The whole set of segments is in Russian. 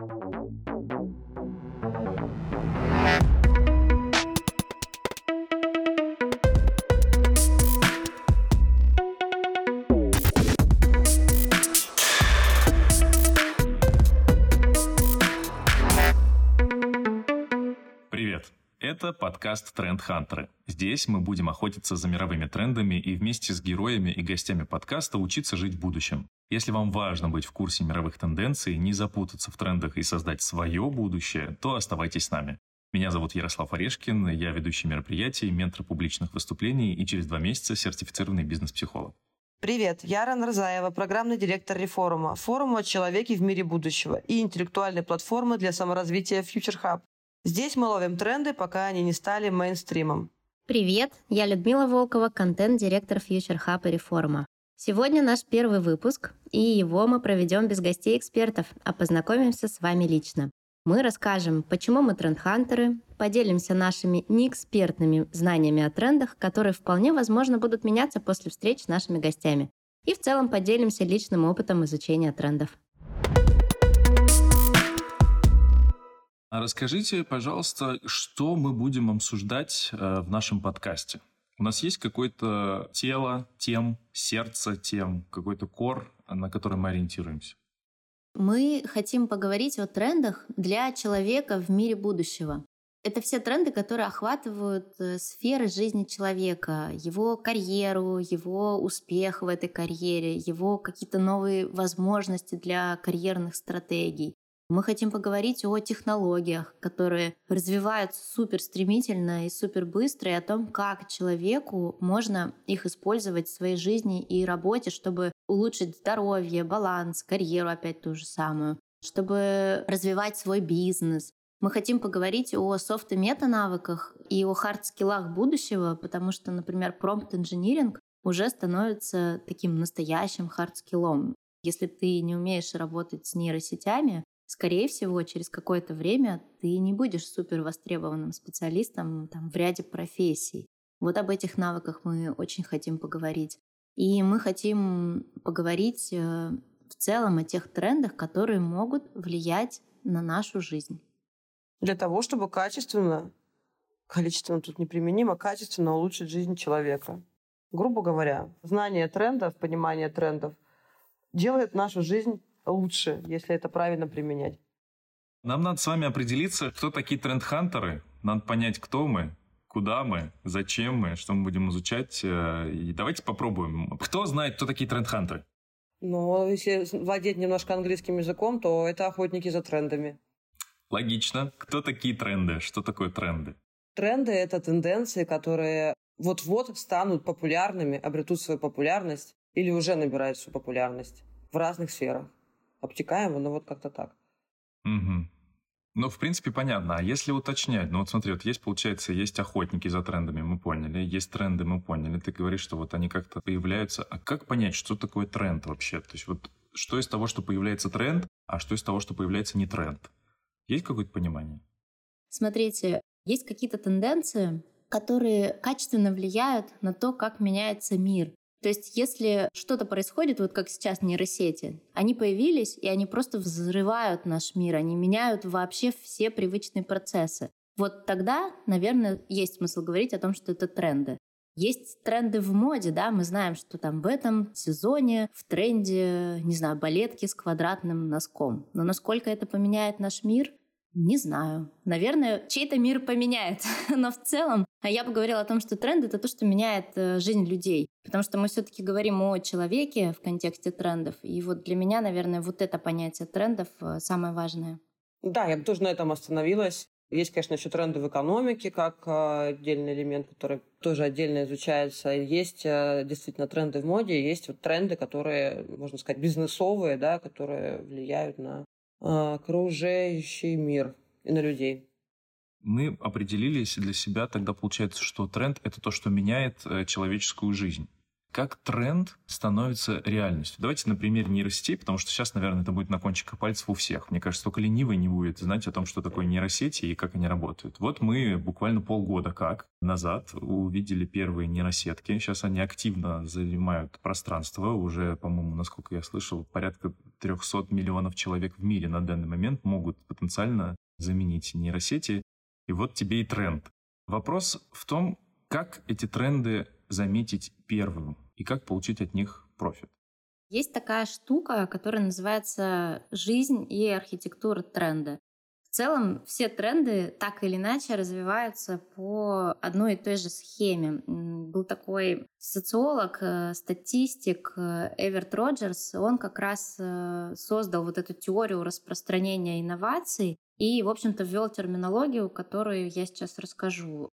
Thank you. Подкаст «Тренд Хантеры». Здесь мы будем охотиться за мировыми трендами и вместе с героями и гостями подкаста учиться жить в будущем. Если вам важно быть в курсе мировых тенденций, не запутаться в трендах и создать свое будущее, то оставайтесь с нами. Меня зовут Ярослав Орешкин, я ведущий мероприятий, ментор публичных выступлений и через два месяца сертифицированный бизнес-психолог. Привет, я Ран Рзаева, программный директор Реформа, форума о человеке в мире будущего и интеллектуальной платформы для саморазвития Future Hub. Здесь мы ловим тренды, пока они не стали мейнстримом. Привет, я Людмила Волкова, контент-директор Future Hub и Реформа. Сегодня наш первый выпуск, и его мы проведем без гостей экспертов, а познакомимся с вами лично. Мы расскажем, почему мы трендхантеры, поделимся нашими неэкспертными знаниями о трендах, которые вполне возможно будут меняться после встреч с нашими гостями. И в целом поделимся личным опытом изучения трендов. Расскажите, пожалуйста, что мы будем обсуждать э, в нашем подкасте? У нас есть какое-то тело тем, сердце тем, какой-то кор, на который мы ориентируемся? Мы хотим поговорить о трендах для человека в мире будущего. Это все тренды, которые охватывают э, сферы жизни человека, его карьеру, его успех в этой карьере, его какие-то новые возможности для карьерных стратегий. Мы хотим поговорить о технологиях, которые развиваются супер стремительно и супер быстро, и о том, как человеку можно их использовать в своей жизни и работе, чтобы улучшить здоровье, баланс, карьеру опять ту же самую, чтобы развивать свой бизнес. Мы хотим поговорить о софт и мета-навыках и о хард-скиллах будущего, потому что, например, промпт-инжиниринг уже становится таким настоящим хард-скиллом. Если ты не умеешь работать с нейросетями, скорее всего, через какое-то время ты не будешь супер востребованным специалистом там, в ряде профессий. Вот об этих навыках мы очень хотим поговорить. И мы хотим поговорить э, в целом о тех трендах, которые могут влиять на нашу жизнь. Для того, чтобы качественно, количественно тут неприменимо, качественно улучшить жизнь человека. Грубо говоря, знание трендов, понимание трендов делает нашу жизнь лучше, если это правильно применять. Нам надо с вами определиться, кто такие тренд-хантеры. Надо понять, кто мы, куда мы, зачем мы, что мы будем изучать. Э, и давайте попробуем. Кто знает, кто такие тренд-хантеры? Ну, если владеть немножко английским языком, то это охотники за трендами. Логично. Кто такие тренды? Что такое тренды? Тренды — это тенденции, которые вот-вот станут популярными, обретут свою популярность или уже набирают свою популярность в разных сферах обтекаемо, но вот как-то так. Угу. Ну, в принципе, понятно. А если уточнять, ну вот смотри, вот есть, получается, есть охотники за трендами, мы поняли, есть тренды, мы поняли. Ты говоришь, что вот они как-то появляются. А как понять, что такое тренд вообще? То есть вот что из того, что появляется тренд, а что из того, что появляется не тренд? Есть какое-то понимание? Смотрите, есть какие-то тенденции, которые качественно влияют на то, как меняется мир. То есть если что-то происходит, вот как сейчас нейросети, они появились, и они просто взрывают наш мир, они меняют вообще все привычные процессы. Вот тогда, наверное, есть смысл говорить о том, что это тренды. Есть тренды в моде, да, мы знаем, что там в этом сезоне в тренде, не знаю, балетки с квадратным носком. Но насколько это поменяет наш мир, не знаю. Наверное, чей-то мир поменяет. Но в целом а я бы говорила о том, что тренд — это то, что меняет э, жизнь людей. Потому что мы все таки говорим о человеке в контексте трендов. И вот для меня, наверное, вот это понятие трендов э, самое важное. Да, я бы тоже на этом остановилась. Есть, конечно, еще тренды в экономике, как э, отдельный элемент, который тоже отдельно изучается. Есть действительно тренды в моде, есть вот тренды, которые, можно сказать, бизнесовые, да, которые влияют на окружающий мир и на людей. Мы определились для себя, тогда получается, что тренд — это то, что меняет э, человеческую жизнь. Как тренд становится реальностью. Давайте на примере нейросетей, потому что сейчас, наверное, это будет на кончиках пальцев у всех. Мне кажется, только ленивый не будет знать о том, что такое нейросети и как они работают. Вот мы буквально полгода как назад увидели первые нейросетки. Сейчас они активно занимают пространство. Уже, по-моему, насколько я слышал, порядка 300 миллионов человек в мире на данный момент могут потенциально заменить нейросети. И вот тебе и тренд. Вопрос в том, как эти тренды заметить первым и как получить от них профит? Есть такая штука, которая называется «жизнь и архитектура тренда». В целом все тренды так или иначе развиваются по одной и той же схеме. Был такой социолог, э, статистик э, Эверт Роджерс, он как раз э, создал вот эту теорию распространения инноваций и, в общем-то, ввел терминологию, которую я сейчас расскажу.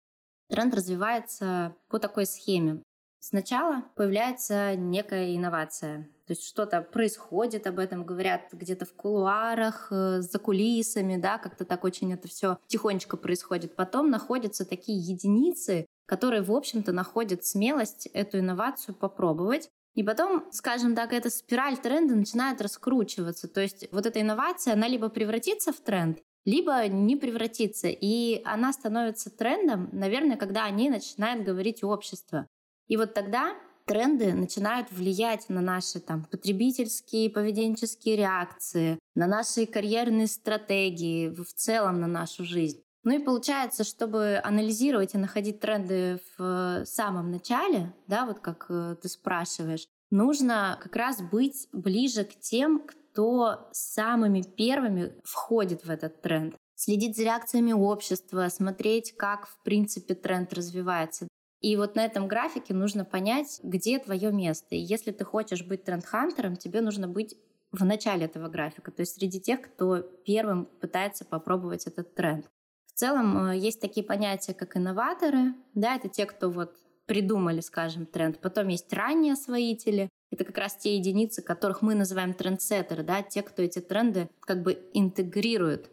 Тренд развивается по такой схеме. Сначала появляется некая инновация, то есть что-то происходит, об этом говорят где-то в кулуарах, э, за кулисами, да, как-то так очень это все тихонечко происходит. Потом находятся такие единицы, которые, в общем-то, находят смелость эту инновацию попробовать. И потом, скажем так, эта спираль тренда начинает раскручиваться. То есть вот эта инновация, она либо превратится в тренд, либо не превратится. И она становится трендом, наверное, когда о ней начинает говорить общество. И вот тогда тренды начинают влиять на наши там, потребительские поведенческие реакции, на наши карьерные стратегии, в целом на нашу жизнь. Ну и получается, чтобы анализировать и находить тренды в самом начале, да, вот как э, ты спрашиваешь, нужно как раз быть ближе к тем, кто самыми первыми входит в этот тренд. Следить за реакциями общества, смотреть, как в принципе тренд развивается. И вот на этом графике нужно понять, где твое место. И если ты хочешь быть тренд-хантером, тебе нужно быть в начале этого графика, то есть среди тех, кто первым пытается попробовать этот тренд. В целом э, есть такие понятия, как инноваторы, да, это те, кто вот придумали, скажем, тренд. Потом есть ранние освоители, это как раз те единицы, которых мы называем трендсеттеры, да, те, кто эти тренды как бы интегрирует.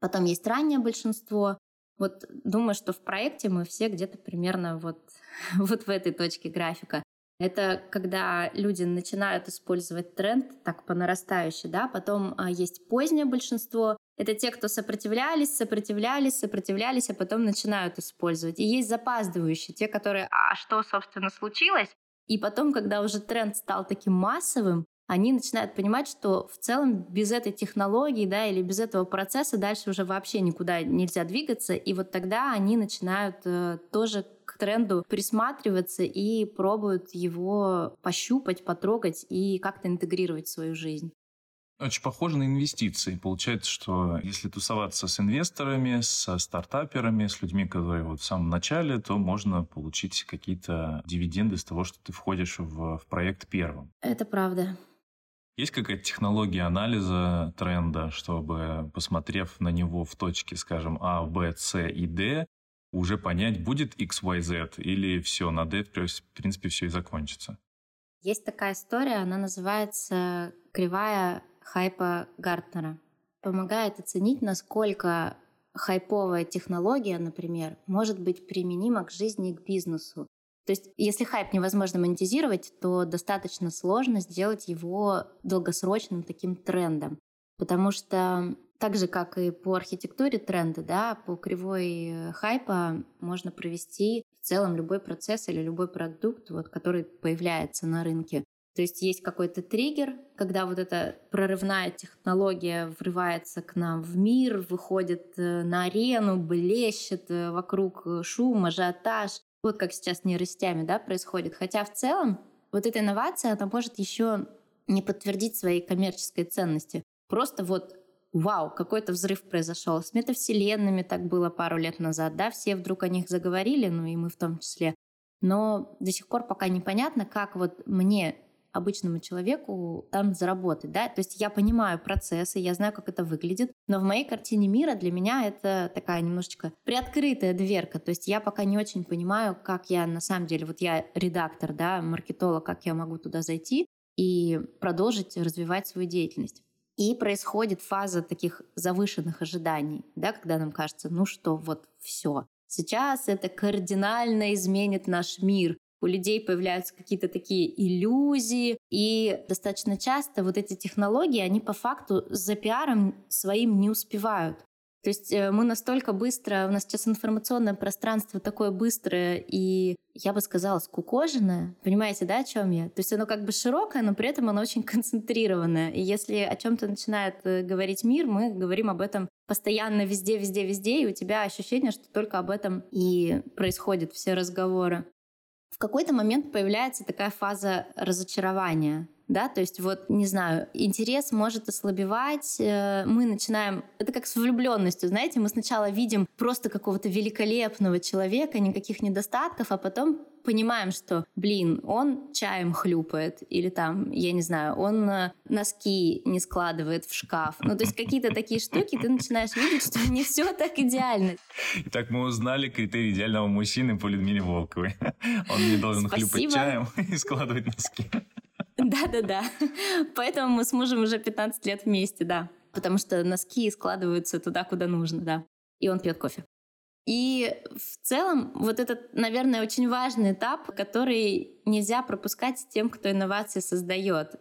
Потом есть раннее большинство. Вот думаю, что в проекте мы все где-то примерно вот, вот в этой точке графика. Это когда люди начинают использовать тренд так по нарастающей, да, потом а, есть позднее большинство, это те, кто сопротивлялись, сопротивлялись, сопротивлялись, а потом начинают использовать. И есть запаздывающие, те, которые, а что, собственно, случилось? И потом, когда уже тренд стал таким массовым, они начинают понимать, что в целом без этой технологии да, или без этого процесса дальше уже вообще никуда нельзя двигаться. И вот тогда они начинают э, тоже к тренду присматриваться и пробуют его пощупать, потрогать и как-то интегрировать в свою жизнь. Очень похоже на инвестиции. Получается, что если тусоваться с инвесторами, со стартаперами, с людьми, которые вот в самом начале, то можно получить какие-то дивиденды с того, что ты входишь в, в проект первым. Это правда. Есть какая-то технология анализа тренда, чтобы, посмотрев на него в точке, скажем, А, Б, С и Д, уже понять, будет X, Y, Z или все, на D, в принципе, все и закончится? Есть такая история, она называется «Кривая хайпа Гартнера. Помогает оценить, насколько хайповая технология, например, может быть применима к жизни и к бизнесу. То есть, если хайп невозможно монетизировать, то достаточно сложно сделать его долгосрочным таким трендом. Потому что так же, как и по архитектуре тренда, да, по кривой э, хайпа можно провести в целом любой процесс или любой продукт, вот, который появляется на рынке. То есть есть какой-то триггер, когда вот эта прорывная технология врывается к нам в мир, выходит э, на арену, блещет э, вокруг э, шум, ажиотаж. Вот как сейчас с нейросетями да, происходит. Хотя в целом вот эта инновация, она может еще не подтвердить своей коммерческой ценности. Просто вот вау, какой-то взрыв произошел. С метавселенными так было пару лет назад, да, все вдруг о них заговорили, ну и мы в том числе. Но до сих пор пока непонятно, как вот мне обычному человеку там заработать, да, то есть я понимаю процессы, я знаю, как это выглядит, но в моей картине мира для меня это такая немножечко приоткрытая дверка, то есть я пока не очень понимаю, как я на самом деле, вот я редактор, да, маркетолог, как я могу туда зайти и продолжить развивать свою деятельность. И происходит фаза таких завышенных ожиданий, да, когда нам кажется, ну что, вот все. Сейчас это кардинально изменит наш мир у людей появляются какие-то такие иллюзии, и достаточно часто вот эти технологии, они по факту за пиаром своим не успевают. То есть э, мы настолько быстро, у нас сейчас информационное пространство такое быстрое и, я бы сказала, скукоженное. Понимаете, да, о чем я? То есть оно как бы широкое, но при этом оно очень концентрированное. И если о чем-то начинает э, говорить мир, мы говорим об этом постоянно везде, везде, везде, и у тебя ощущение, что только об этом и происходят все разговоры. В какой-то момент появляется такая фаза разочарования да, то есть вот, не знаю, интерес может ослабевать, э, мы начинаем, это как с влюбленностью, знаете, мы сначала видим просто какого-то великолепного человека, никаких недостатков, а потом понимаем, что, блин, он чаем хлюпает, или там, я не знаю, он э, носки не складывает в шкаф. Ну, то есть какие-то такие штуки ты начинаешь видеть, что не все так идеально. Итак, мы узнали критерий идеального мужчины по Людмиле Волковой. Он не должен Спасибо. хлюпать чаем и складывать носки. Да-да-да. Поэтому мы с мужем уже 15 лет вместе, да. Потому что носки складываются туда, куда нужно, да. И он пьет кофе. И в целом вот этот, наверное, очень важный этап, который нельзя пропускать тем, кто инновации создает.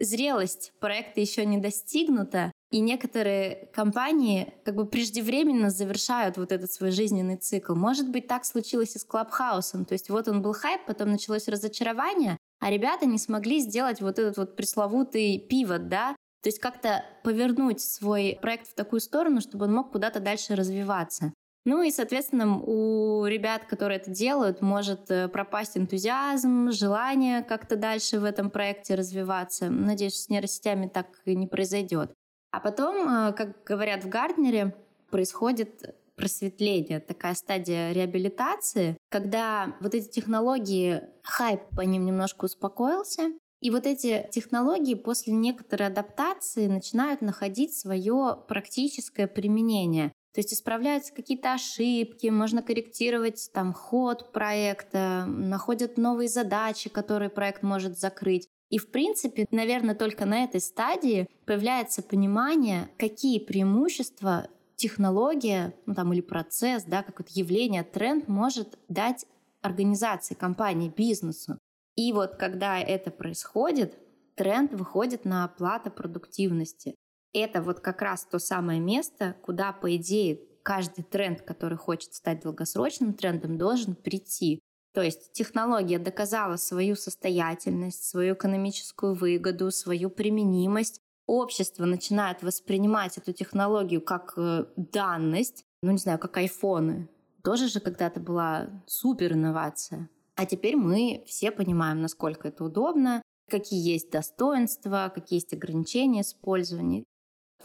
Зрелость проекта еще не достигнута, и некоторые компании как бы преждевременно завершают вот этот свой жизненный цикл. Может быть, так случилось и с Клабхаусом. То есть вот он был хайп, потом началось разочарование, а ребята не смогли сделать вот этот вот пресловутый пивот, да, то есть как-то повернуть свой проект в такую сторону, чтобы он мог куда-то дальше развиваться. Ну и, соответственно, у ребят, которые это делают, может э, пропасть энтузиазм, желание как-то дальше в этом проекте развиваться. Надеюсь, с нейросетями так и не произойдет. А потом, э, как говорят в Гарднере, происходит просветление, такая стадия реабилитации, когда вот эти технологии, хайп по ним немножко успокоился, и вот эти технологии после некоторой адаптации начинают находить свое практическое применение. То есть исправляются какие-то ошибки, можно корректировать там ход проекта, находят новые задачи, которые проект может закрыть. И, в принципе, наверное, только на этой стадии появляется понимание, какие преимущества технология ну, там, или процесс, да, как вот явление, тренд может дать организации, компании, бизнесу. И вот когда это происходит, тренд выходит на оплату продуктивности. Это вот как раз то самое место, куда, по идее, каждый тренд, который хочет стать долгосрочным трендом, должен прийти. То есть технология доказала свою состоятельность, свою экономическую выгоду, свою применимость, общество начинает воспринимать эту технологию как э, данность, ну не знаю, как айфоны, тоже же когда-то была супер инновация. А теперь мы все понимаем, насколько это удобно, какие есть достоинства, какие есть ограничения использования.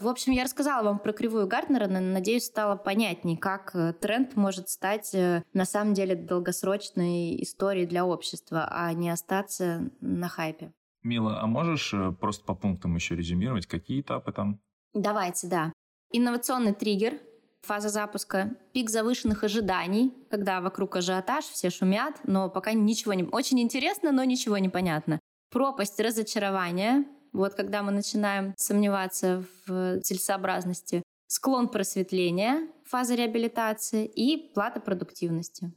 В общем, я рассказала вам про кривую Гартнера, но, надеюсь, стало понятнее, как э, тренд может стать э, на самом деле долгосрочной историей для общества, а не остаться на хайпе. Мила, а можешь э, просто по пунктам еще резюмировать, какие этапы там? Давайте, да. Инновационный триггер, фаза запуска, пик завышенных ожиданий, когда вокруг ажиотаж, все шумят, но пока ничего не... Очень интересно, но ничего не понятно. Пропасть разочарования, вот когда мы начинаем сомневаться в целесообразности. Склон просветления, фаза реабилитации и плата продуктивности.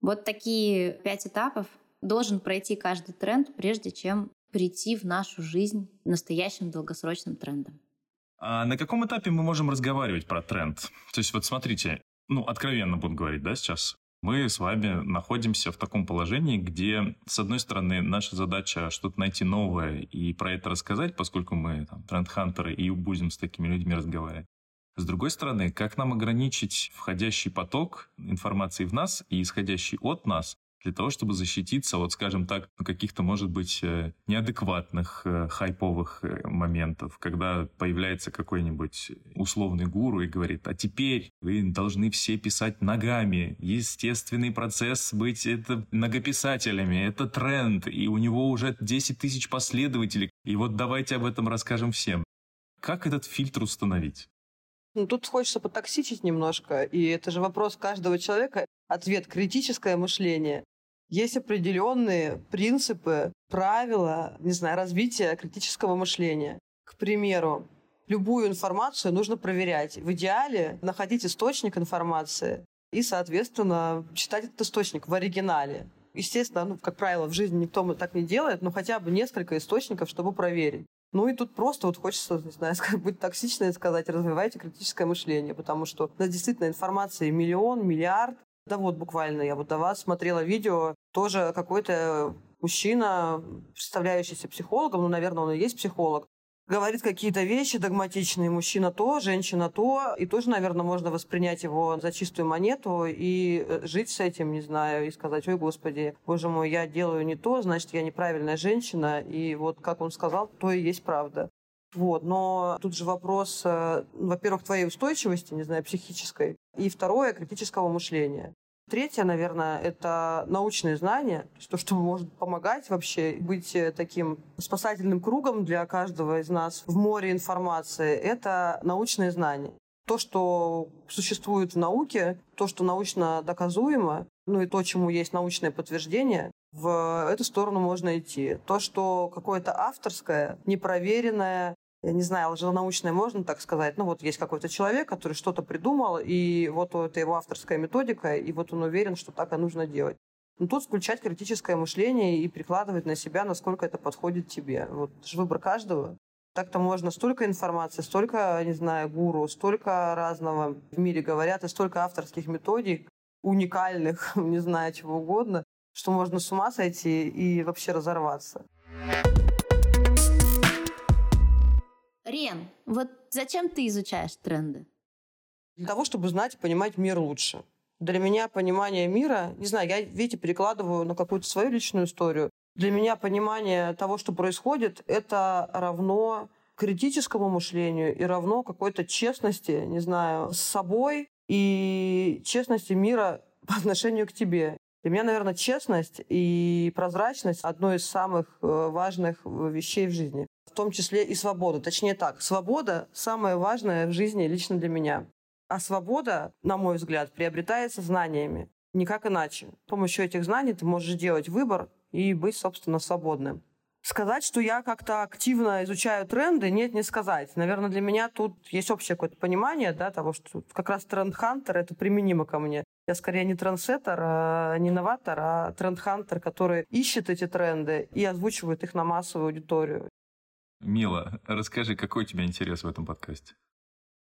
Вот такие пять этапов должен пройти каждый тренд, прежде чем прийти в нашу жизнь настоящим долгосрочным трендом. А на каком этапе мы можем разговаривать про тренд? То есть вот смотрите, ну, откровенно буду говорить, да, сейчас. Мы с вами находимся в таком положении, где, с одной стороны, наша задача что-то найти новое и про это рассказать, поскольку мы там, тренд-хантеры и будем с такими людьми разговаривать. С другой стороны, как нам ограничить входящий поток информации в нас и исходящий от нас, для того, чтобы защититься, вот скажем так, каких-то, может быть, э, неадекватных э, хайповых э, моментов, когда появляется какой-нибудь условный гуру и говорит, а теперь вы должны все писать ногами, естественный процесс быть это многописателями, это тренд, и у него уже 10 тысяч последователей, и вот давайте об этом расскажем всем. Как этот фильтр установить? Ну, тут хочется потоксичить немножко, и это же вопрос каждого человека. Ответ – критическое мышление. Есть определенные принципы, правила, не знаю, развития критического мышления. К примеру, любую информацию нужно проверять. В идеале находить источник информации и, соответственно, читать этот источник в оригинале. Естественно, ну, как правило, в жизни никто так не делает, но хотя бы несколько источников, чтобы проверить. Ну и тут просто вот хочется, не знаю, быть токсичной и сказать, развивайте критическое мышление, потому что у нас действительно информации миллион, миллиард. Да вот буквально я вот до вас смотрела видео, тоже какой-то мужчина, представляющийся психологом, ну, наверное, он и есть психолог, говорит какие-то вещи догматичные, мужчина то, женщина то, и тоже, наверное, можно воспринять его за чистую монету и э, жить с этим, не знаю, и сказать, ой, господи, боже мой, я делаю не то, значит, я неправильная женщина, и вот как он сказал, то и есть правда. Вот, но тут же вопрос, э, во-первых, твоей устойчивости, не знаю, психической, и второе, критического мышления. Третье, наверное, это научные знания, то, что может помогать вообще быть э, таким спасательным кругом для каждого из нас в море информации, это научные знания. То, что существует в науке, то, что научно доказуемо, ну и то, чему есть научное подтверждение, в эту сторону можно идти. То, что какое-то авторское, непроверенное, я не знаю, лженаучное можно так сказать. Ну вот есть какой-то человек, который что-то придумал, и вот это его авторская методика, и вот он уверен, что так и нужно делать. Но тут включать критическое мышление и прикладывать на себя, насколько это подходит тебе. Вот это же выбор каждого. Так-то можно столько информации, столько, не знаю, гуру, столько разного в мире говорят, и столько авторских методик, уникальных, не знаю, чего угодно, что можно с ума сойти и вообще разорваться. Рен, вот зачем ты изучаешь тренды? Для того, чтобы знать и понимать мир лучше. Для меня понимание мира, не знаю, я, видите, перекладываю на какую-то свою личную историю. Для меня понимание того, что происходит, это равно критическому мышлению и равно какой-то честности, не знаю, с собой и честности мира по отношению к тебе. Для меня, наверное, честность и прозрачность одно из самых э, важных вещей в жизни в том числе и свобода. Точнее так, свобода самое важное в жизни лично для меня. А свобода, на мой взгляд, приобретается знаниями. Никак иначе. С помощью этих знаний ты можешь делать выбор и быть, собственно, свободным. Сказать, что я как-то активно изучаю тренды, нет, не сказать. Наверное, для меня тут есть общее какое-то понимание да, того, что как раз тренд-хантер — это применимо ко мне. Я скорее не трендсеттер, а не новатор, а тренд-хантер, который ищет эти тренды и озвучивает их на массовую аудиторию. Мила, расскажи, какой у тебя интерес в этом подкасте?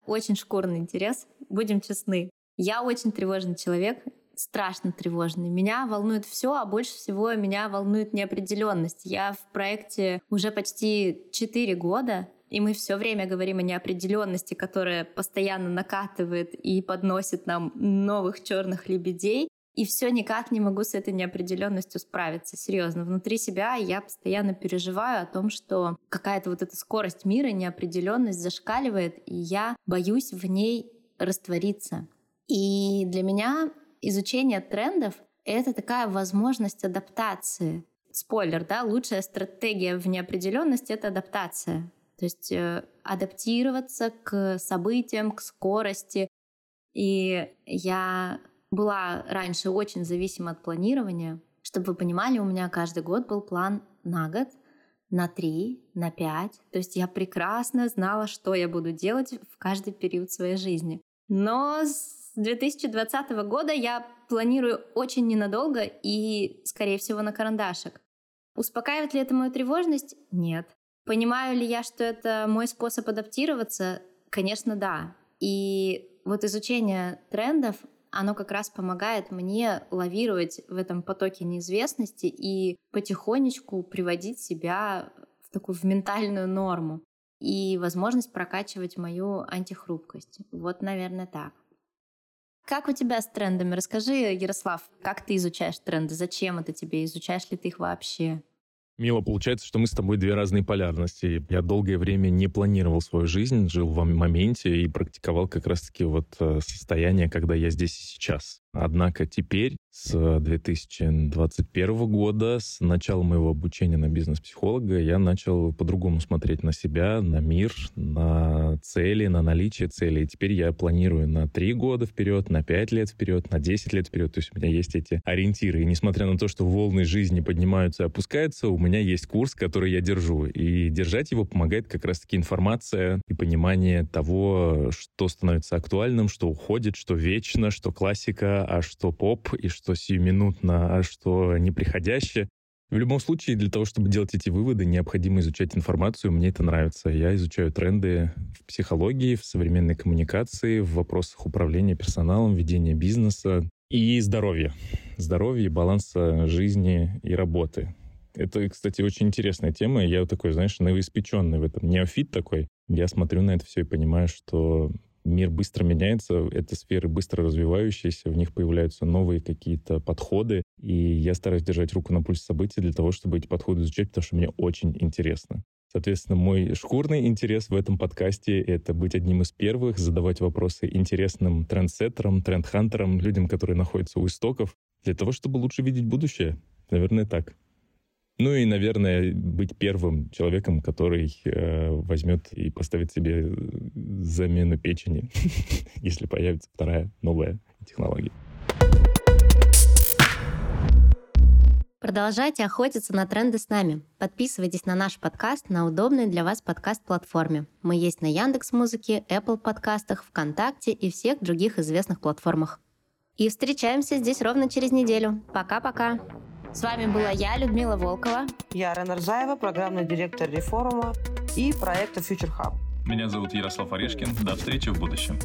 Очень шкурный интерес, будем честны. Я очень тревожный человек, страшно тревожный. Меня волнует все, а больше всего меня волнует неопределенность. Я в проекте уже почти 4 года, и мы все время говорим о неопределенности, которая постоянно накатывает и подносит нам новых черных лебедей и все никак не могу с этой неопределенностью справиться. Серьезно, внутри себя я постоянно переживаю о том, что какая-то вот эта скорость мира, неопределенность зашкаливает, и я боюсь в ней раствориться. И для меня изучение трендов — это такая возможность адаптации. Спойлер, да, лучшая стратегия в неопределенности — это адаптация. То есть э, адаптироваться к событиям, к скорости. И я была раньше очень зависима от планирования. Чтобы вы понимали, у меня каждый год был план на год, на три, на пять. То есть я прекрасно знала, что я буду делать в каждый период своей жизни. Но с 2020 года я планирую очень ненадолго и, скорее всего, на карандашик. Успокаивает ли это мою тревожность? Нет. Понимаю ли я, что это мой способ адаптироваться? Конечно, да. И вот изучение трендов оно как раз помогает мне лавировать в этом потоке неизвестности и потихонечку приводить себя в такую в ментальную норму и возможность прокачивать мою антихрупкость. Вот, наверное, так. Как у тебя с трендами? Расскажи, Ярослав, как ты изучаешь тренды? Зачем это тебе? Изучаешь ли ты их вообще? Мило, получается, что мы с тобой две разные полярности. Я долгое время не планировал свою жизнь, жил в моменте и практиковал как раз-таки вот э, состояние, когда я здесь и сейчас. Однако теперь, с 2021 года, с начала моего обучения на бизнес-психолога, я начал по-другому смотреть на себя, на мир, на цели, на наличие целей. И теперь я планирую на 3 года вперед, на 5 лет вперед, на 10 лет вперед. То есть у меня есть эти ориентиры. И несмотря на то, что волны жизни поднимаются и опускаются, у меня есть курс, который я держу. И держать его помогает как раз-таки информация и понимание того, что становится актуальным, что уходит, что вечно, что классика, а что поп, и что сиюминутно, а что неприходящее. В любом случае, для того, чтобы делать эти выводы, необходимо изучать информацию. Мне это нравится. Я изучаю тренды в психологии, в современной коммуникации, в вопросах управления персоналом, ведения бизнеса и здоровья. Здоровья, баланса жизни и работы. Это, кстати, очень интересная тема. Я такой, знаешь, новоиспеченный в этом. Неофит такой. Я смотрю на это все и понимаю, что мир быстро меняется, это сферы быстро развивающиеся, в них появляются новые какие-то подходы, и я стараюсь держать руку на пульсе событий для того, чтобы эти подходы изучать, потому что мне очень интересно. Соответственно, мой шкурный интерес в этом подкасте — это быть одним из первых, задавать вопросы интересным трендсеттерам, трендхантерам, людям, которые находятся у истоков, для того, чтобы лучше видеть будущее. Наверное, так. Ну и, наверное, быть первым человеком, который э, возьмет и поставит себе замену печени, если появится вторая новая технология. Продолжайте охотиться на тренды с нами. Подписывайтесь на наш подкаст на удобной для вас подкаст-платформе. Мы есть на Яндекс Музыке, Apple подкастах, ВКонтакте и всех других известных платформах. И встречаемся здесь ровно через неделю. Пока-пока! С вами была я, Людмила Волкова. Я Рена Рзаева, программный директор Реформа и проекта Future Hub. Меня зовут Ярослав Орешкин. До встречи в будущем.